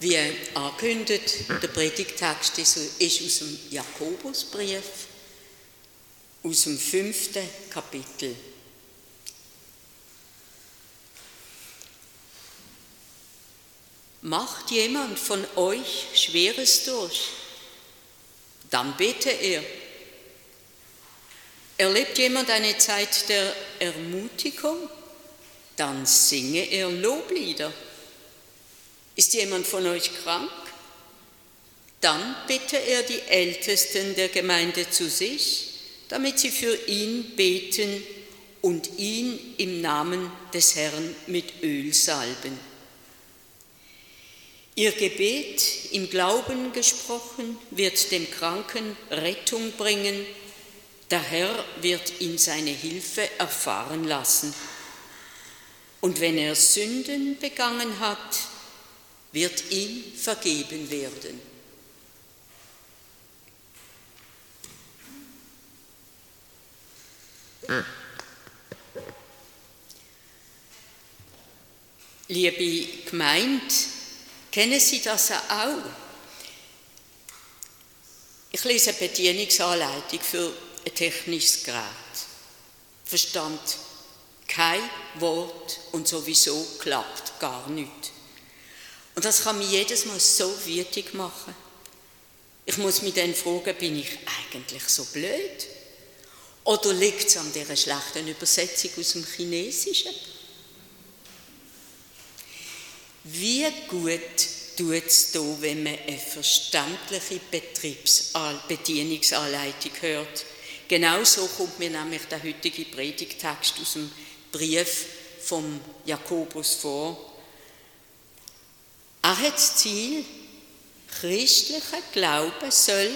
Wie angekündigt, der Predigtext ist aus dem Jakobusbrief, aus dem fünften Kapitel. Macht jemand von euch Schweres durch, dann bete er. Erlebt jemand eine Zeit der Ermutigung, dann singe er Loblieder. Ist jemand von euch krank? Dann bitte er die Ältesten der Gemeinde zu sich, damit sie für ihn beten und ihn im Namen des Herrn mit Öl salben. Ihr Gebet im Glauben gesprochen wird dem Kranken Rettung bringen, der Herr wird ihn seine Hilfe erfahren lassen. Und wenn er Sünden begangen hat, wird ihm vergeben werden. Liebe Gemeinde, kennen Sie das auch? Ich lese eine Bedienungsanleitung für ein technisches Gerät. Verstand kein Wort und sowieso klappt gar nichts. Und das kann mich jedes Mal so wütig machen. Ich muss mich dann fragen, bin ich eigentlich so blöd? Oder liegt es an dieser schlechten Übersetzung aus dem Chinesischen? Wie gut tut es da, wenn man eine verständliche Bedienungsanleitung hört? Genauso kommt mir nämlich der heutige Predigtext aus dem Brief vom Jakobus vor. Er hat das Ziel, christlicher Glaube soll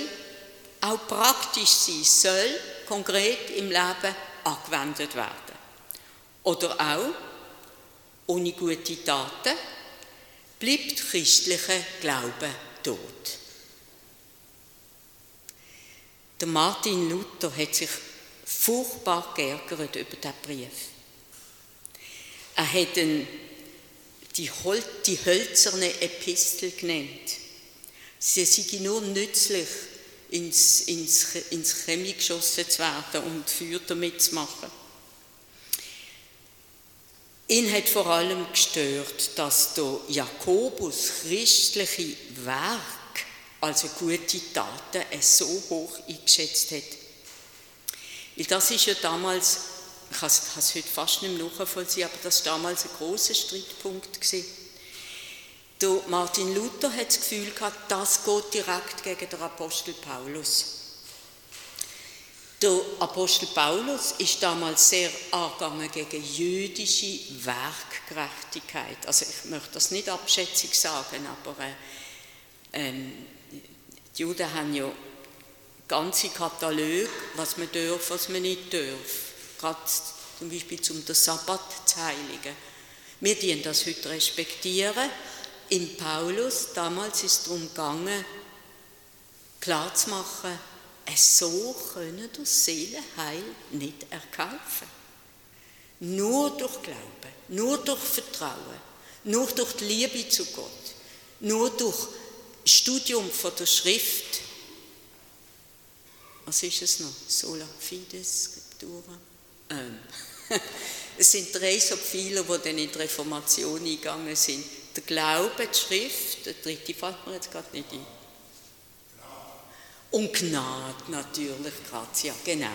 auch praktisch sein, soll konkret im Leben angewendet werden. Oder auch, ohne gute Taten bleibt christlicher Glaube tot. Der Martin Luther hat sich furchtbar geärgert über diesen Brief. Er hat ihn die, Hol die hölzerne Epistel genannt. Sie sind nur nützlich, ins, ins, ins Chemie geschossen zu werden und Feuer damit zu machen. Ihn hat vor allem gestört, dass der Jakobus christliche Werk, also gute Taten, so hoch eingeschätzt hat. Weil das ist ja damals ich kann es heute fast nicht mehr nachvollziehen, aber das war damals ein großer Streitpunkt. Martin Luther hat das Gefühl gehabt, das geht direkt gegen den Apostel Paulus. Der Apostel Paulus ist damals sehr angegangen gegen jüdische Werkgerechtigkeit. Also ich möchte das nicht abschätzig sagen, aber äh, ähm, die Juden haben ja ganze Kataloge, was man darf, was man nicht darf gerade zum Beispiel zum den Sabbat zu heiligen. Wir dienen das heute respektieren. In Paulus, damals ist es darum gegangen, klarzumachen, so können das Seelenheil nicht erkaufen. Nur durch Glauben, nur durch Vertrauen, nur durch die Liebe zu Gott, nur durch Studium von der Schrift. Was ist es noch? Sola Fides Scriptura. Ähm, es sind drei so viele, die dann in die Reformation eingegangen sind. Der Glaube, die Schrift, der dritte fällt mir jetzt gerade nicht ein. Und Gnade natürlich, Grazia, genau.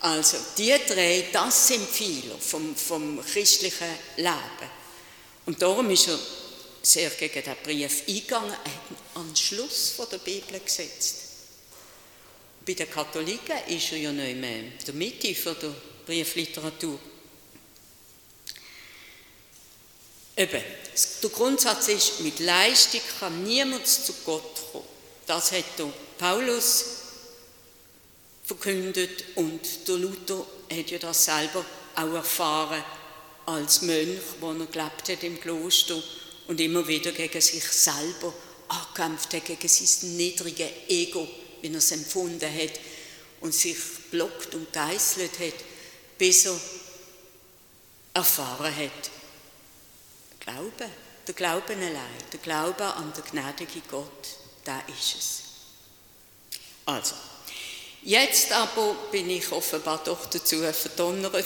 Also die drei, das sind viele vom, vom christlichen Leben. Und darum ist er sehr gegen den Brief eingegangen, er hat einen Schluss von der Bibel gesetzt. Bei den Katholiken ist er ja nicht mehr der Mitte der Briefliteratur. Eben, der Grundsatz ist, mit Leistung kann niemand zu Gott kommen. Das hat Paulus verkündet und der Luther hat ja das selber auch erfahren als Mönch, wo er gelebt hat im Kloster und immer wieder gegen sich selber angekämpft hat, gegen sein niedriges Ego, wie er es empfunden hat und sich blockt und geißelt hat er erfahren hat. Glaube, der Glaube allein, der Glaube an den gnädigen Gott, da ist es. Also, jetzt aber bin ich offenbar doch dazu verdonnert,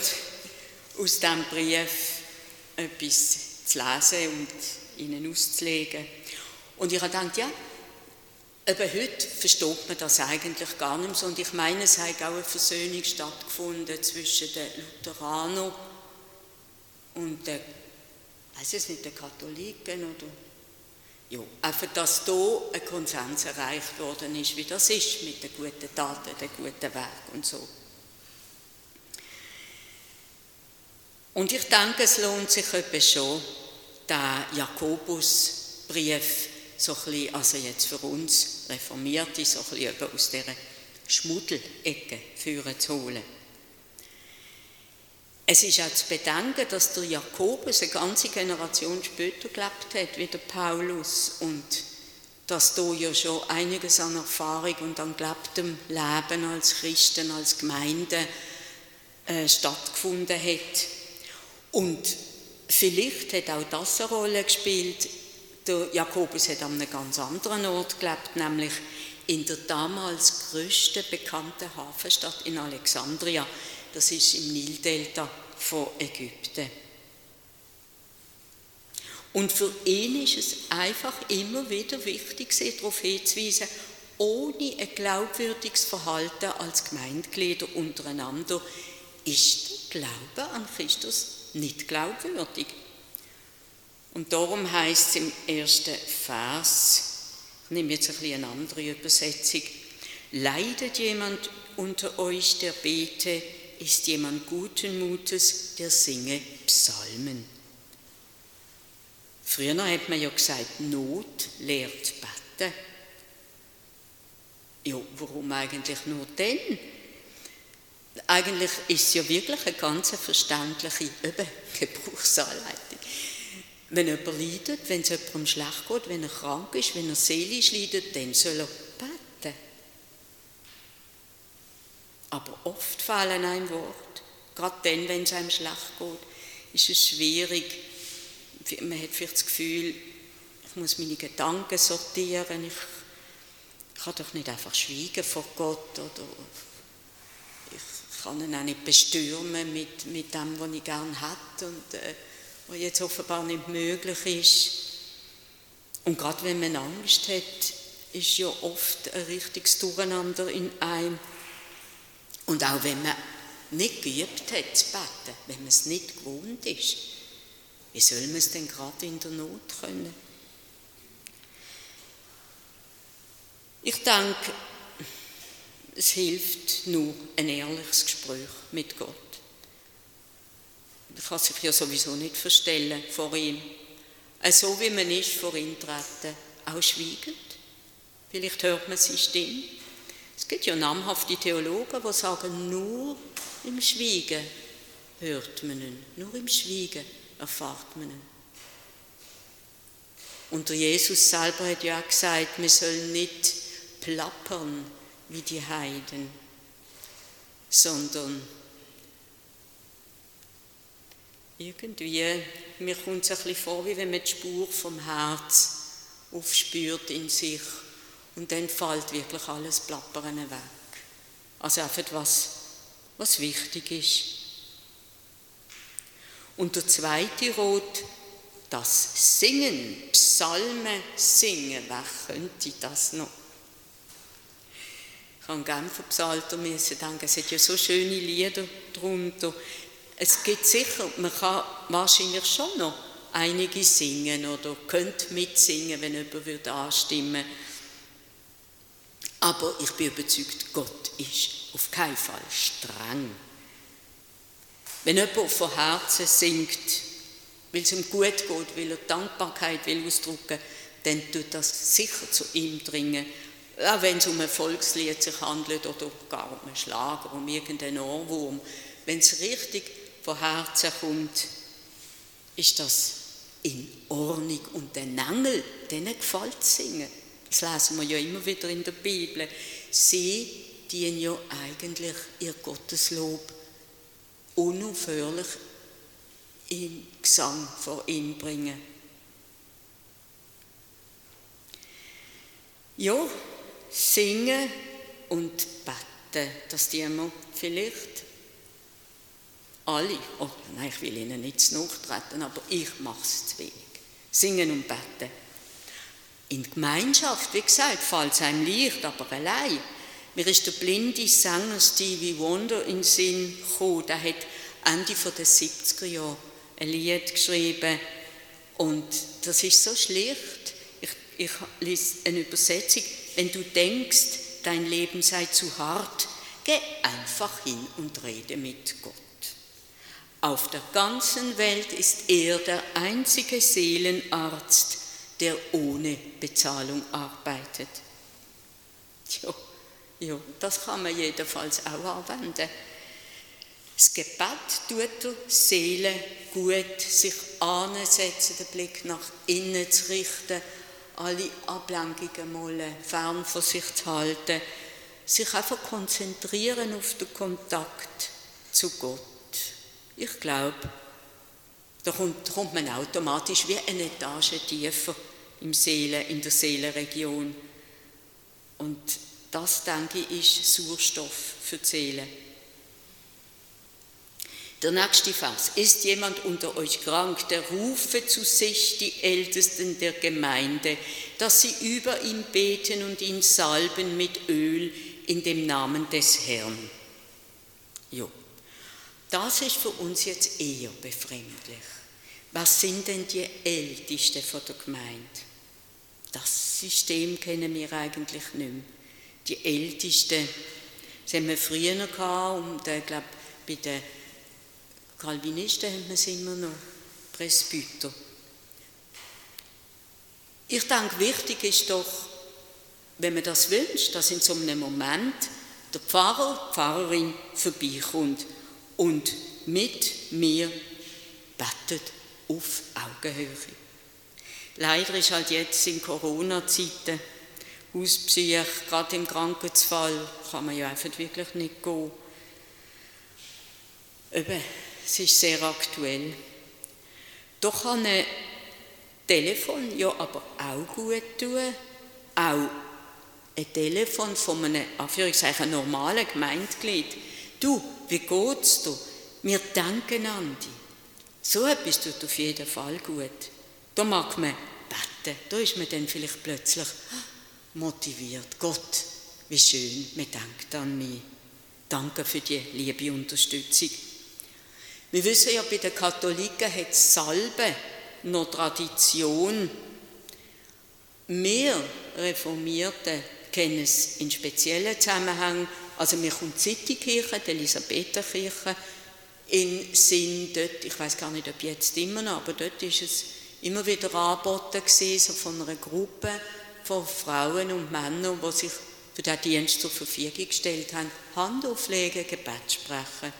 aus diesem Brief etwas zu lesen und ihnen auszulegen. Und ich habe gedacht, ja, aber heute versteht man das eigentlich gar nicht so. Und ich meine, es hat auch eine Versöhnung stattgefunden zwischen den Lutheranern und den, weiß es nicht, den Katholiken oder ja, einfach, dass hier ein Konsens erreicht worden ist, wie das ist mit den guten Taten, den guten Werk und so. Und ich denke, es lohnt sich etwa schon, den Jakobusbrief so ein bisschen, also jetzt für uns Reformierte, so ein bisschen aus dieser Schmuddelecke führen zu holen. Es ist auch zu bedenken, dass der Jakobus eine ganze Generation später gelebt hat, wie der Paulus, und dass da ja schon einiges an Erfahrung und an gelebtem Leben als Christen, als Gemeinde äh, stattgefunden hat. Und vielleicht hat auch das eine Rolle gespielt. Der Jakobus hat an einem ganz anderen Ort gelebt, nämlich in der damals größten bekannten Hafenstadt in Alexandria. Das ist im Nildelta von Ägypten. Und für ihn ist es einfach immer wieder wichtig, sich darauf hinzuweisen, ohne ein glaubwürdiges Verhalten als Gemeindeglieder untereinander ist der Glaube an Christus nicht glaubwürdig. Und darum heißt es im ersten Vers, ich nehme jetzt ein bisschen eine andere Übersetzung, leidet jemand unter euch, der bete, ist jemand guten Mutes, der singe Psalmen. Früher hat man ja gesagt, Not lehrt beten. Ja, warum eigentlich nur denn? Eigentlich ist es ja wirklich eine ganz verständliche Gebrauchsanleitung. Wenn jemand leidet, wenn es jemandem schlecht geht, wenn er krank ist, wenn er seelisch leidet, dann soll er beten. Aber oft fallen ein Wort, gerade dann, wenn es einem schlecht geht, ist es schwierig. Man hat vielleicht das Gefühl, ich muss meine Gedanken sortieren, ich, ich kann doch nicht einfach schweigen vor Gott oder kann ihn auch nicht bestürmen mit, mit dem, was ich gerne hätte und äh, was jetzt offenbar nicht möglich ist. Und gerade wenn man Angst hat, ist ja oft ein richtiges Durcheinander in einem. Und auch wenn man nicht geübt hat zu beten, wenn man es nicht gewohnt ist, wie soll man es denn gerade in der Not können? Ich denke, es hilft nur ein ehrliches Gespräch mit Gott. Man kann sich ja sowieso nicht verstellen vor ihm. So wie man ist, vor ihm treten, auch schweigend. Vielleicht hört man seine Stimme. Es gibt ja namhafte Theologen, die sagen, nur im Schweigen hört man ihn. Nur im Schweigen erfahrt man ihn. Und der Jesus selber hat ja gesagt, wir sollen nicht plappern wie die Heiden, sondern irgendwie, mir kommt es ein bisschen vor, wie wenn man die Spur vom Herz aufspürt in sich und dann fällt wirklich alles Plappern weg. Also einfach was, was wichtig ist. Und der zweite Rot, das Singen, Psalmen singen, wer könnte das noch? Ich habe Genfer Psalter denken, es hat ja so schöne Lieder darunter. Es gibt sicher, man kann wahrscheinlich schon noch einige singen oder könnte mitsingen, wenn jemand würde anstimmen. Aber ich bin überzeugt, Gott ist auf keinen Fall streng. Wenn jemand von Herzen singt, weil es ihm gut geht, weil er Dankbarkeit will ausdrücken, dann tut das sicher zu ihm dringen. Auch wenn es um ein Volkslied sich handelt oder gar um einen Schlager, um irgendeinen Ohrwurm, wenn es richtig von Herzen kommt, ist das in Ordnung. Und den Engel, denen gefällt singen. Das lesen wir ja immer wieder in der Bibel. Sie dienen ja eigentlich ihr Gotteslob unaufhörlich im Gesang vor ihm bringen. Ja, singen und beten, das tun wir vielleicht alle. Oh, nein, ich will Ihnen nicht zu aber ich mache es zu wenig. Singen und beten. In Gemeinschaft, wie gesagt, fällt es einem leicht, aber allein. Mir ist der blinde Sänger Stevie Wonder in den Sinn gekommen. Der hat Ende der 70er Jahre ein Lied geschrieben. Und das ist so schlicht. Ich, ich lese eine Übersetzung. Wenn du denkst, dein Leben sei zu hart, geh einfach hin und rede mit Gott. Auf der ganzen Welt ist er der einzige Seelenarzt, der ohne Bezahlung arbeitet. Ja, ja, das kann man jedenfalls auch anwenden. Das Gebet tut der Seele gut, sich ansetzen, den Blick nach innen zu richten, alle Ablenkungen mal fern von sich zu halten, sich einfach konzentrieren auf den Kontakt zu Gott. Ich glaube, da kommt, kommt, man automatisch wie eine Etage tiefer im Seele, in der Seelenregion. Und das, denke ich, ist Sauerstoff für die Seele. Der nächste Vers. Ist jemand unter euch krank, der rufe zu sich die Ältesten der Gemeinde, dass sie über ihn beten und ihn salben mit Öl in dem Namen des Herrn. Jo. Das ist für uns jetzt eher befremdlich. Was sind denn die Ältesten von der Gemeinde? Das System kennen wir eigentlich nicht mehr. Die Ältesten, das haben wir früher gehabt, und ich glaube, bei den Calvinisten haben wir es immer noch, Presbyter. Ich denke, wichtig ist doch, wenn man das wünscht, dass in so einem Moment der Pfarrer, die Pfarrerin vorbeikommt und mit mir betet auf Augenhöhe. Leider ist halt jetzt in Corona-Zeiten Hauspsych, gerade im Krankheitsfall, kann man ja einfach wirklich nicht gehen. Eben, es ist sehr aktuell. Doch kann ein Telefon ja aber auch gut tun. Auch ein Telefon von einem, Anführungszeichen, normalen Gemeindeglied. Du, wie geht's dir? Wir denken an dich. So etwas tut auf jeden Fall gut. Da mag man beten. Da ist man dann vielleicht plötzlich motiviert. Gott, wie schön, man denkt an mich. Danke für die liebe Unterstützung. Wir wissen ja, bei den Katholiken hat Salbe noch Tradition. Wir Reformierten kennen es in speziellen Zusammenhängen. Also mir kommt die Citykirche, die Elisabetherkirche, in Sinn dort, ich weiß gar nicht, ob jetzt immer noch, aber dort ist es immer wieder angeboten gewesen, so von einer Gruppe von Frauen und Männern, die sich für den Dienst zur Verfügung gestellt haben, Hand auflegen, Gebet sprechen.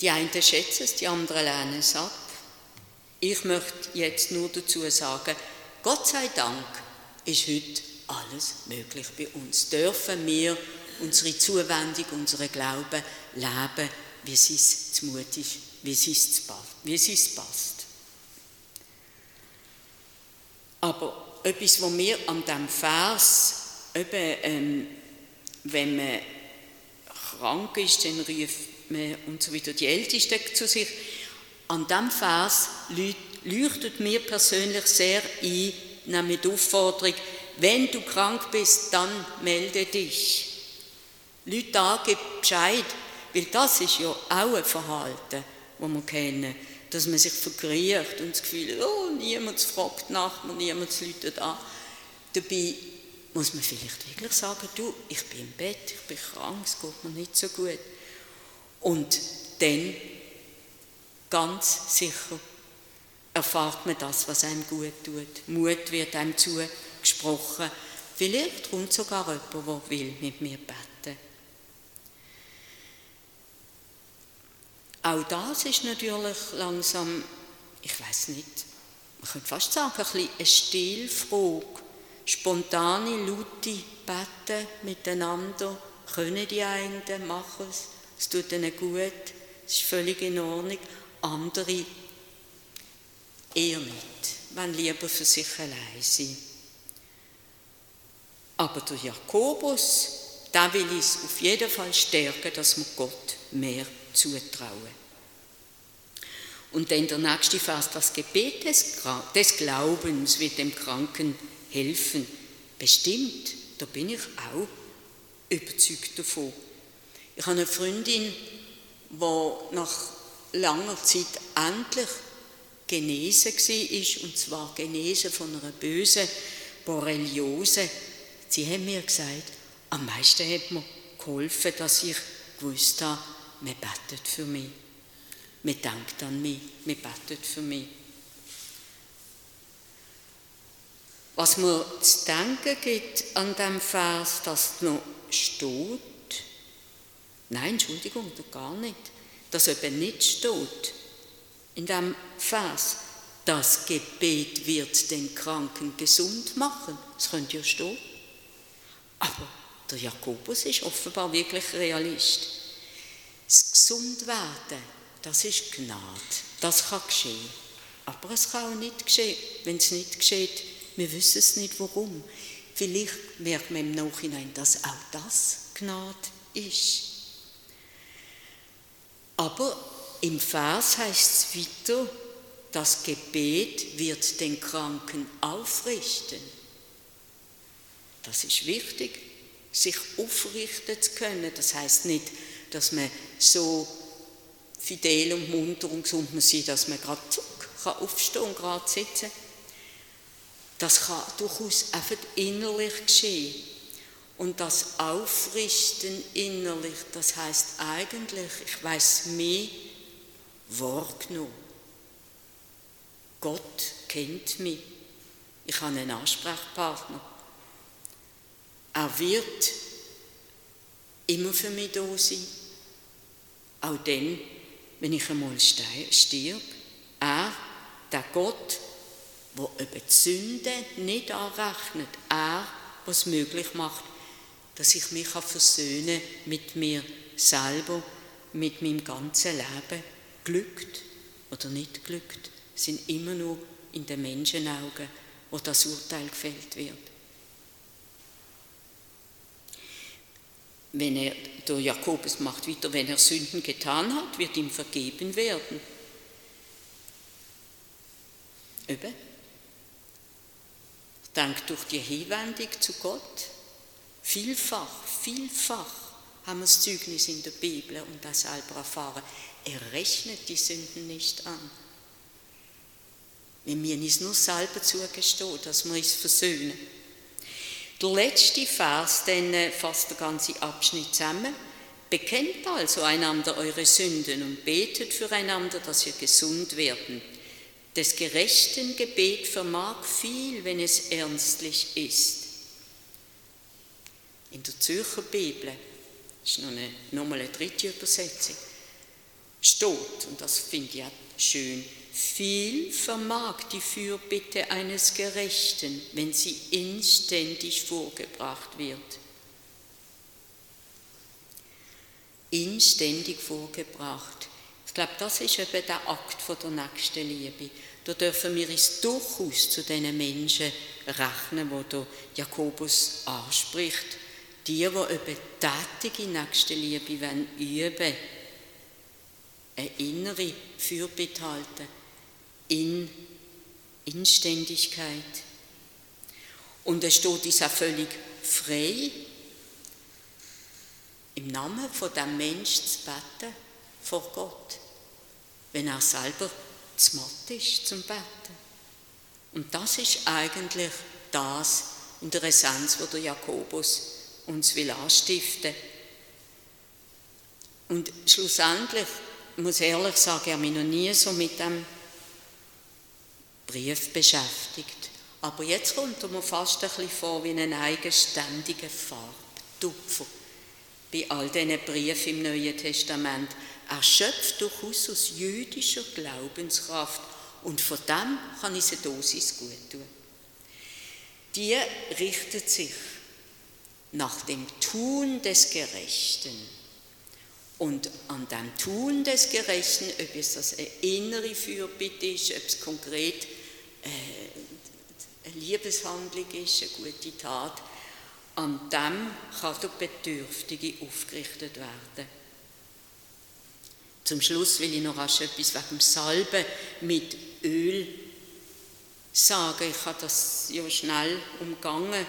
Die einen schätzen es, die anderen lehnen es ab. Ich möchte jetzt nur dazu sagen, Gott sei Dank ist heute alles möglich bei uns. Dürfen wir unsere Zuwendung, unseren Glauben leben, wie es uns zumut ist, wie es uns passt. Wie es uns passt. Aber etwas, was mir an diesem Vers, eben, ähm, wenn man krank ist, dann ruft und so weiter die Ältesten zu sich. An diesem Vers leuchtet mir persönlich sehr ein, nämlich die Aufforderung, wenn du krank bist, dann melde dich. Leute gib Bescheid, weil das ist ja auch ein Verhalten, das wir kennen, dass man sich verkriecht und das Gefühl oh, niemand fragt nach mir, niemand läutet an. Dabei muss man vielleicht wirklich sagen, du, ich bin im Bett, ich bin krank, es geht mir nicht so gut. Und dann, ganz sicher, erfahrt man das, was einem gut tut. Mut wird einem zugesprochen. Vielleicht kommt sogar jemand, der will mit mir beten. Auch das ist natürlich langsam, ich weiß nicht, man könnte fast sagen, ein bisschen eine Stilfrage. Spontane, laute Beten miteinander, können die einen, machen es es tut ihnen gut, es ist völlig in Ordnung. Andere eher nicht, wenn lieber für sich allein sein. Aber der Jakobus, da will es auf jeden Fall stärken, dass wir Gott mehr zutrauen. Und dann der nächste Vers, das Gebet des, des Glaubens wird dem Kranken helfen. Bestimmt, da bin ich auch überzeugt davon. Ich habe eine Freundin, die nach langer Zeit endlich genesen war, und zwar genesen von einer bösen Borreliose. Sie haben mir gesagt, am meisten hat mir geholfen, dass ich gewusst habe, man betet für mich. Man denkt an mich, man betet für mich. Was mir zu denken gibt an dem Vers, das noch steht, nein, Entschuldigung, gar nicht, dass eben nicht steht in dem Vers, das Gebet wird den Kranken gesund machen. Das könnte ja stehen. Aber der Jakobus ist offenbar wirklich Realist. Das Gesundwerden, das ist Gnade. Das kann geschehen. Aber es kann auch nicht geschehen. Wenn es nicht geschieht, wir wissen es nicht warum. Vielleicht merkt man im Nachhinein, dass auch das Gnade ist. Aber im Vers heißt es weiter, das Gebet wird den Kranken aufrichten. Das ist wichtig, sich aufrichten zu können. Das heißt nicht, dass man so fidel und munter und gesund muss sein, dass man gerade zuck, kann aufstehen und gerade sitzen. Das kann durchaus einfach innerlich geschehen. Und das Aufrichten innerlich, das heißt eigentlich, ich weiß mehr wahrgenommen. Gott kennt mich. Ich habe einen Ansprechpartner. Er wird immer für mich da sein. Auch dann, wenn ich einmal stirb. Er, der Gott, der eben die Sünde nicht anrechnet. Er, was möglich macht, dass ich mich versöhnen mit mir selber, mit meinem ganzen Leben. Glückt oder nicht glückt, sind immer nur in den Menschenaugen, wo das Urteil gefällt wird. Wenn er, der Jakobus macht weiter, wenn er Sünden getan hat, wird ihm vergeben werden. Eben. Dank durch die Hinwendung zu Gott. Vielfach, vielfach haben wir das Zeugnis in der Bibel und das selber erfahren. Er rechnet die Sünden nicht an. Wir müssen uns nur selber zugestehen, dass wir uns versöhnen. Der letzte Vers, den äh, fasst der ganze Abschnitt zusammen. Bekennt also einander eure Sünden und betet füreinander, dass ihr gesund werden. Des gerechten Gebet vermag viel, wenn es ernstlich ist. In der Zürcher Bibel ist noch eine, nochmal eine dritte Übersetzung steht, und das finde ich auch schön, viel vermag die Fürbitte eines Gerechten, wenn sie inständig vorgebracht wird. Inständig vorgebracht. Ich glaube, das ist eben der Akt von der nächsten Liebe. Da dürfen wir uns durchaus zu den Menschen rechnen, wo der Jakobus anspricht. Die, die eben tätige Nächstenliebe üben wollen eine innere Fürbitte halten in Inständigkeit. Und es steht uns auch völlig frei, im Namen von dem Mensch zu beten vor Gott, wenn er selber zu matt ist zum Beten. Und das ist eigentlich das in der Essenz, wo der Jakobus uns will anstiften. Und schlussendlich ich muss ehrlich sagen, ich habe mich noch nie so mit dem Brief beschäftigt. Aber jetzt kommt er mir fast ein bisschen vor wie ein eigenständiger Farbtupfer bei all diesen Briefen im Neuen Testament. Er schöpft durchaus aus jüdischer Glaubenskraft und von dem kann ich eine Dosis gut tun. Die richtet sich nach dem Tun des Gerechten und an dem Tun des Gerechten, ob es das eine innere Fürbitte ist, ob es konkret eine Liebeshandlung ist, eine gute Tat, An dem kann der Bedürftige aufgerichtet werden. Zum Schluss will ich noch etwas wegen dem Salben mit Öl sagen. Ich habe das ja schnell umgangen,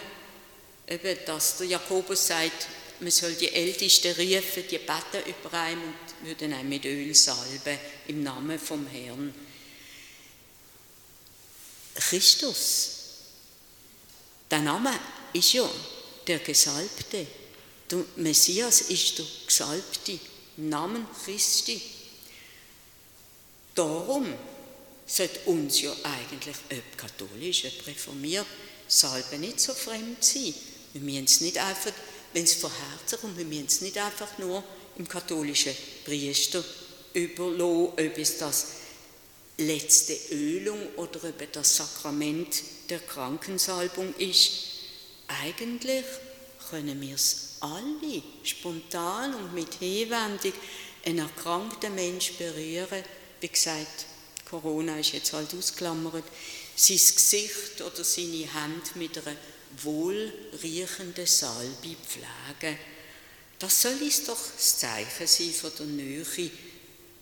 eben, dass der Jakobus sagt, man soll die Ältesten rufen, die beten über einen und würden einen mit Öl salben im Namen vom Herrn. Christus, der Name ist ja der Gesalbte. Der Messias ist der Gesalbte Namen Christi. Darum sollte uns ja eigentlich, ob katholisch, ob reformiert, Salbe nicht so fremd sein. Wir müssen es nicht einfach, wenn es von Herzen kommt, wir müssen es nicht einfach nur im katholischen Priester überlassen, ob es das letzte Ölung oder ob das Sakrament der Krankensalbung ist. Eigentlich können wir es alle spontan und mit Hinwendung einen erkrankten Mensch berühren. Wie gesagt, Corona ist jetzt halt ausklammert, sein Gesicht oder seine Hand mit einer wohlriechenden Salbe pflegen. Das soll uns doch das Zeichen sein von der Nähe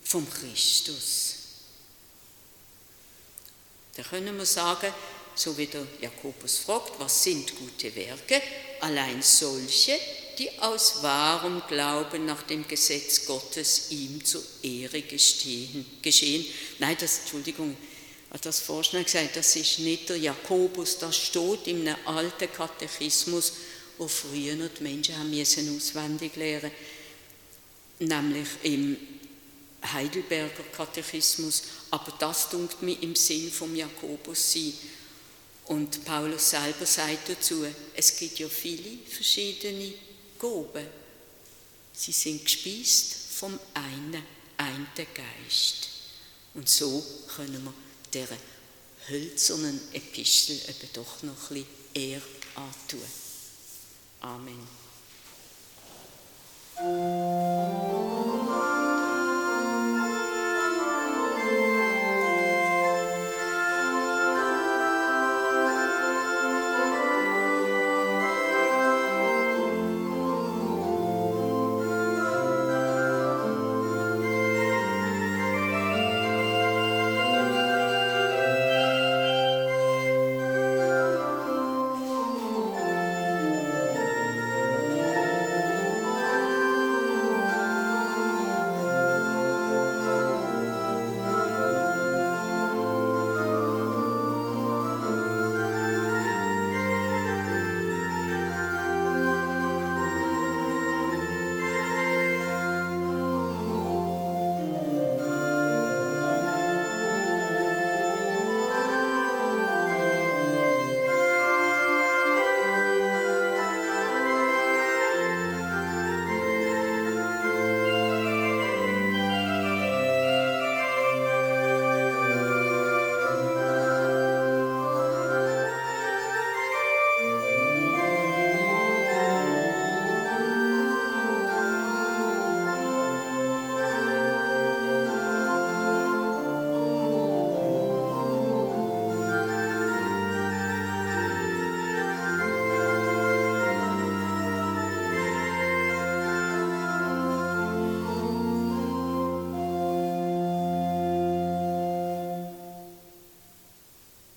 vom Christus. Da können wir sagen, so wie der Jakobus fragt, was sind gute Werke? Allein solche, die aus wahrem Glauben nach dem Gesetz Gottes ihm zur Ehre gestehen, geschehen. Nein, das, Entschuldigung, hat das vorschnell gesagt, das ist nicht der Jakobus, das steht in einem alten Katechismus, wo früher die Menschen haben müssen auswendig lernen, nämlich im Heidelberger Katechismus, aber das tut mir im Sinn vom Jakobus sein. Und Paulus selber sagt dazu, es gibt ja viele verschiedene Gaben. Sie sind gespeist vom einen, einen Geist. Und so können wir dieser hölzernen Epistel eben doch noch ein bisschen Ehr antun. Amen.